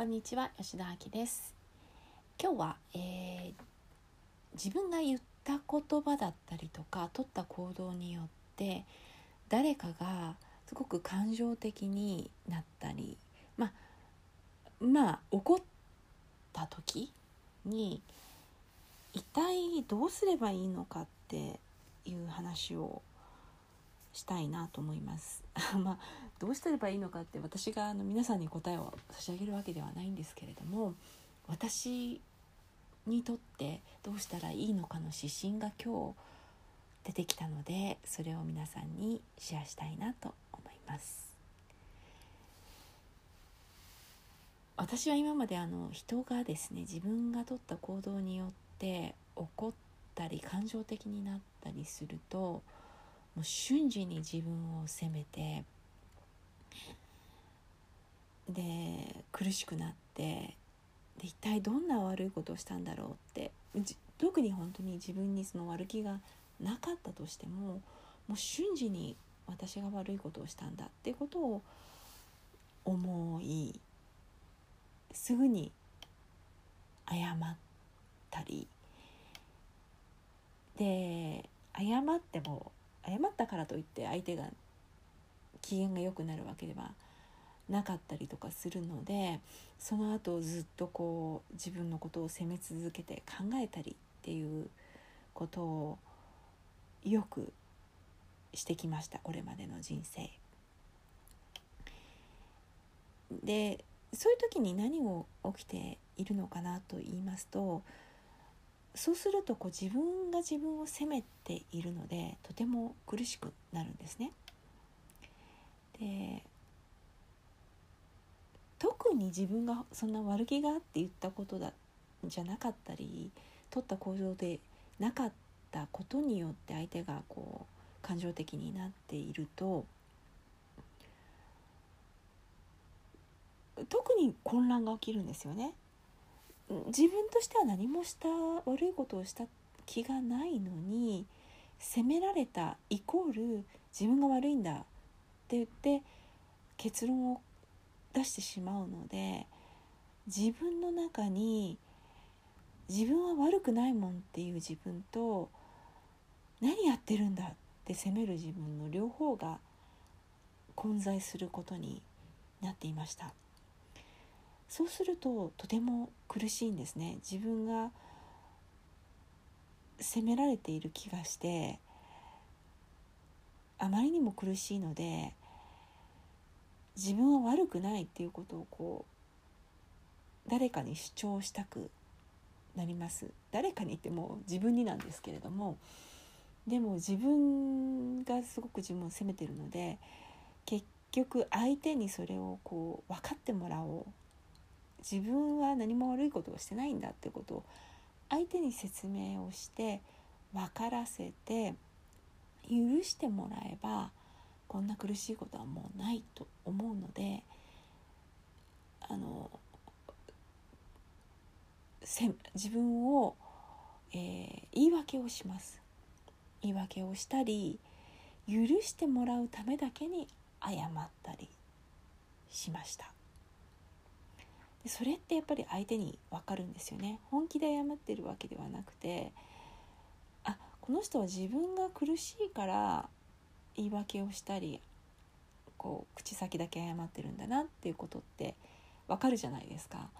こんにちは吉田明です。今日は、えー、自分が言った言葉だったりとか取った行動によって誰かがすごく感情的になったりまあまあ怒った時に一体どうすればいいのかっていう話をしたいなと思います。まあどうしたればいいのかって私があの皆さんに答えを差し上げるわけではないんですけれども私にとってどうしたらいいのかの指針が今日出てきたのでそれを皆さんにシェアしたいなと思います。私は今まであの人がですね自分が取った行動によって怒ったり感情的になったりするともう瞬時に自分を責めてで苦しくなってで一体どんな悪いことをしたんだろうって特に本当に自分にその悪気がなかったとしてももう瞬時に私が悪いことをしたんだってことを思いすぐに謝ったりで謝っても謝ったからといって相手が機嫌が良くなるわけではななかったりとかするのでその後ずっとこう自分のことを責め続けて考えたりっていうことをよくしてきましたこれまでの人生。でそういう時に何を起きているのかなと言いますとそうするとこう自分が自分を責めているのでとても苦しくなるんですね。で特に自分がそんな悪気があって言ったことだじゃなかったり取った行動でなかったことによって相手がこう感情的になっていると特に混乱が起きるんですよね。自分としては何もした悪いことをした気がないのに責められたイコール自分が悪いんだって言って結論を出してしまうので自分の中に自分は悪くないもんっていう自分と何やってるんだって責める自分の両方が混在することになっていました。そうするととても苦しいんですね自分が責められている気がしてあまりにも苦しいので自分は悪くないっていうことをこう誰かに主張したくなります。誰かに言っても自分になんですけれどもでも自分がすごく自分を責めてるので結局相手にそれをこう分かってもらおう。自分は何も悪いことをしてないんだってことを相手に説明をして分からせて許してもらえばこんな苦しいことはもうないと思うのであの自分を、えー、言い訳をします。言い訳をしたり許してもらうためだけに謝ったりしました。でそれってやっぱり相手に分かるんですよね。本気で謝ってるわけではなくてあこの人は自分が苦しいから言い訳をしたりこう口先だけ謝ってるんだなっていうことって分かるじゃないですか。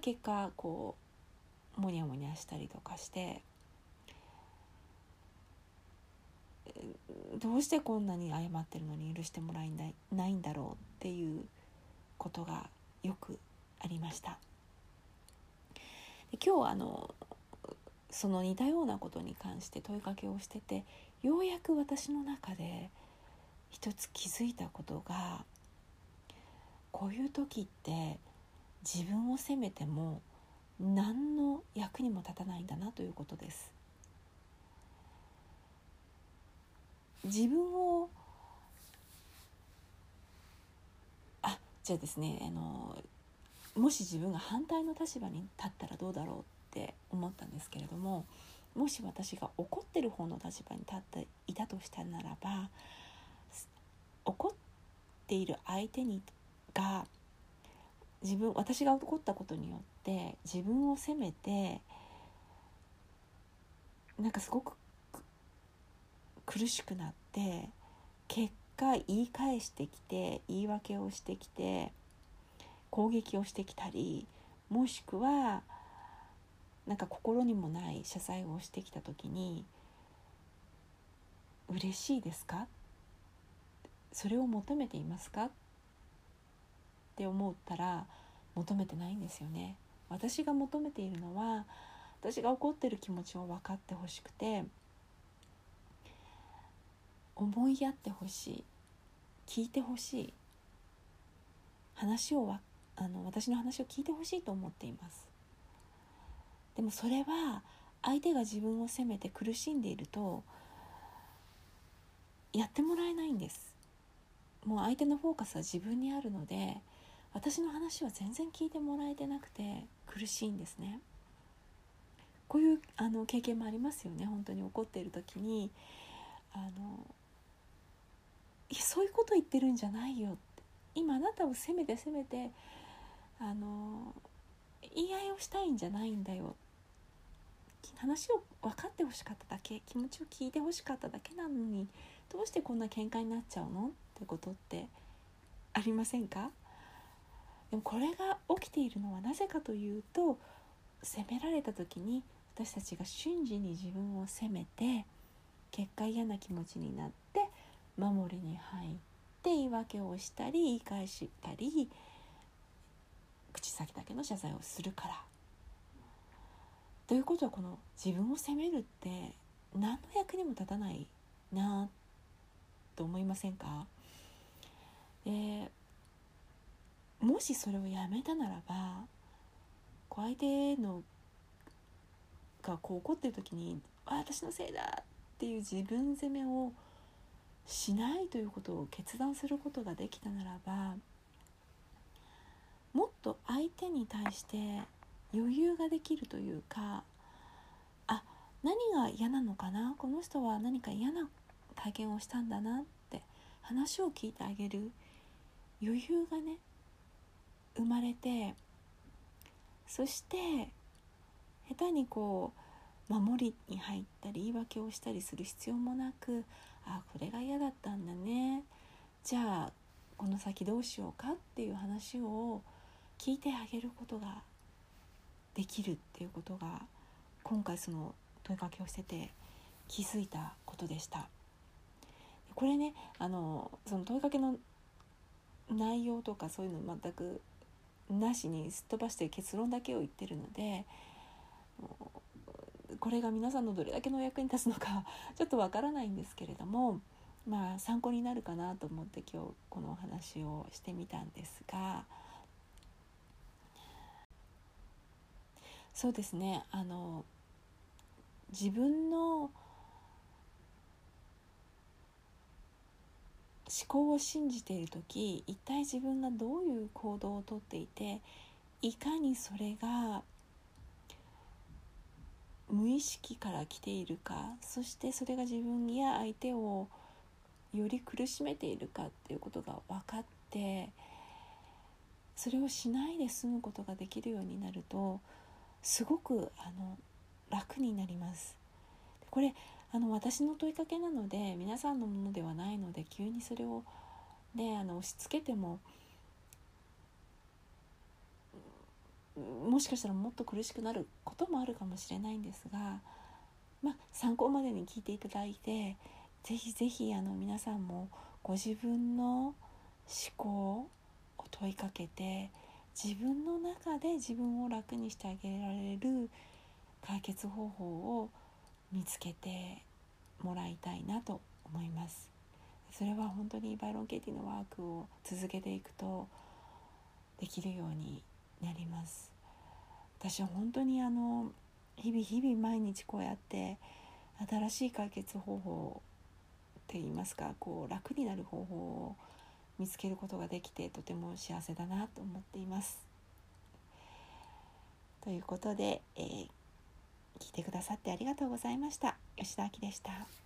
結果こうモニャモニャしたりとかしてどうしてこんなに謝ってるのに許してもらえないんだろうっていうことがよくありましたで今日あのその似たようなことに関して問いかけをしててようやく私の中で一つ気づいたことがこういう時って自分を責めても何の役にも立たないんだなということです。自分をあじゃあですねあのもし自分が反対の立場に立ったらどうだろうって思ったんですけれどももし私が怒ってる方の立場に立っていたとしたならば怒っている相手にが自分私が起こったことによって自分を責めてなんかすごく苦しくなって結果言い返してきて言い訳をしてきて攻撃をしてきたりもしくはなんか心にもない謝罪をしてきた時に「嬉しいですか?」それを求めていますか？って思ったら求めてないんですよね。私が求めているのは私が怒ってる気持ちを分かってほしくて思いやってほしい聞いてほしい話をあの私の話を聞いてほしいと思っていますでもそれは相手が自分を責めて苦しんでいるとやってもらえないんです。もう相手のフォーカスは自分にあるので私の話は全然聞いてもらえてなくて苦しいんですね。こういうあの経験もありますよね。本当に怒っている時にあのそういうこと言ってるんじゃないよ。って今あなたを責めて責めてあの言い合いをしたいんじゃないんだよ。話を分かってほしかっただけ気持ちを聞いてほしかっただけなのにどうしてこんな喧嘩になっちゃうの？ってことってありませんか？でもこれが起きているのはなぜかというと責められた時に私たちが瞬時に自分を責めて結果嫌な気持ちになって守りに入って言い訳をしたり言い返したり口先だけの謝罪をするから。ということはこの自分を責めるって何の役にも立たないなと思いませんか？でもしそれをやめたならば相手のがこう怒ってる時に「あ私のせいだ」っていう自分責めをしないということを決断することができたならばもっと相手に対して余裕ができるというかあ何が嫌なのかな？この人は何か嫌な体験をしたんだなって話を聞いてあげる。余裕がね生まれてそして下手にこう守りに入ったり言い訳をしたりする必要もなくあこれが嫌だったんだね。じゃあこの先どうしようかっていう話を聞いてあげることができるっていうことが今回その問いかけをしてて気づいたことでした。これねあのその問いかけの内容とかそういうの全くなしにすっ飛ばして結論だけを言ってるのでこれが皆さんのどれだけのお役に立つのか ちょっとわからないんですけれどもまあ参考になるかなと思って今日このお話をしてみたんですがそうですね。あの自分の思考を信じている時一体自分がどういう行動をとっていていかにそれが無意識から来ているかそしてそれが自分や相手をより苦しめているかっていうことが分かってそれをしないで済むことができるようになるとすごくあの楽になります。これあの私の問いかけなので皆さんのものではないので急にそれを、ね、あの押し付けてももしかしたらもっと苦しくなることもあるかもしれないんですが、まあ、参考までに聞いていただいてぜひぜひあの皆さんもご自分の思考を問いかけて自分の中で自分を楽にしてあげられる解決方法を見つけてもらいたいなと思います。それは本当にバイロン・ケイティのワークを続けていくとできるようになります。私は本当にあの日々日々毎日こうやって新しい解決方法って言いますかこう楽になる方法を見つけることができてとても幸せだなと思っています。ということで、えー、聞いてくださってありがとうございました。吉田明でした。